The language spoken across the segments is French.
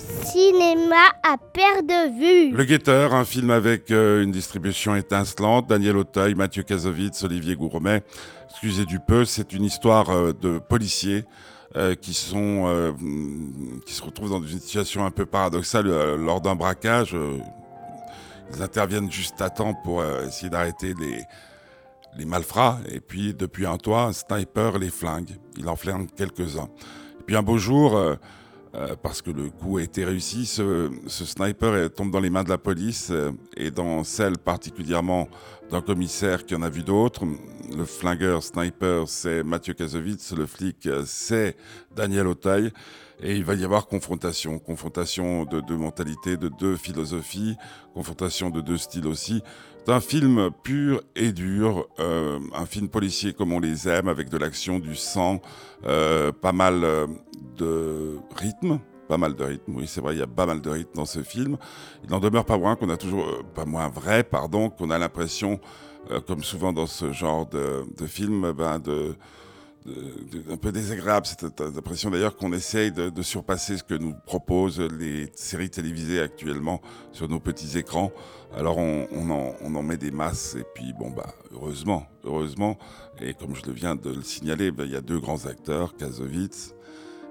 cinéma à perte de vue. Le Guetteur, un film avec euh, une distribution étincelante. Daniel Auteuil, Mathieu Kazovitz, Olivier Gourmet. Excusez du peu, c'est une histoire euh, de policiers euh, euh, qui se retrouvent dans une situation un peu paradoxale lors d'un braquage. ils interviennent juste à temps pour essayer d'arrêter les les malfrats et puis depuis un toit, un sniper les flingue. Il en flingue quelques-uns. Et puis un beau jour, euh, parce que le coup a été réussi, ce, ce sniper tombe dans les mains de la police euh, et dans celle particulièrement d'un commissaire qui en a vu d'autres. Le flingueur sniper, c'est Mathieu Kazovitz, le flic, c'est Daniel Auteuil. Et il va y avoir confrontation, confrontation de deux mentalités, de deux philosophies, confrontation de deux styles aussi. C'est un film pur et dur, euh, un film policier comme on les aime, avec de l'action, du sang, euh, pas mal euh, de rythme. Pas mal de rythme, oui, c'est vrai, il y a pas mal de rythme dans ce film. Il n'en demeure pas moins qu'on a toujours, euh, pas moins vrai, pardon, qu'on a l'impression, euh, comme souvent dans ce genre de, de film, ben de, un peu désagréable cette impression d'ailleurs qu'on essaye de, surpasser ce que nous proposent les séries télévisées actuellement sur nos petits écrans. Alors on, on en, on en met des masses et puis bon bah heureusement, heureusement et comme je viens de le signaler, ben, il y a deux grands acteurs, Kazovitz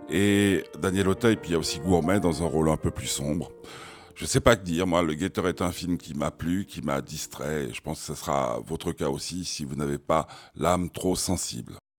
et Daniel Auteuil, puis il y a aussi Gourmet dans un rôle un peu plus sombre. Je sais pas que dire, moi, Le Guetteur est un film qui m'a plu, qui m'a distrait, je pense que ce sera votre cas aussi si vous n'avez pas l'âme trop sensible.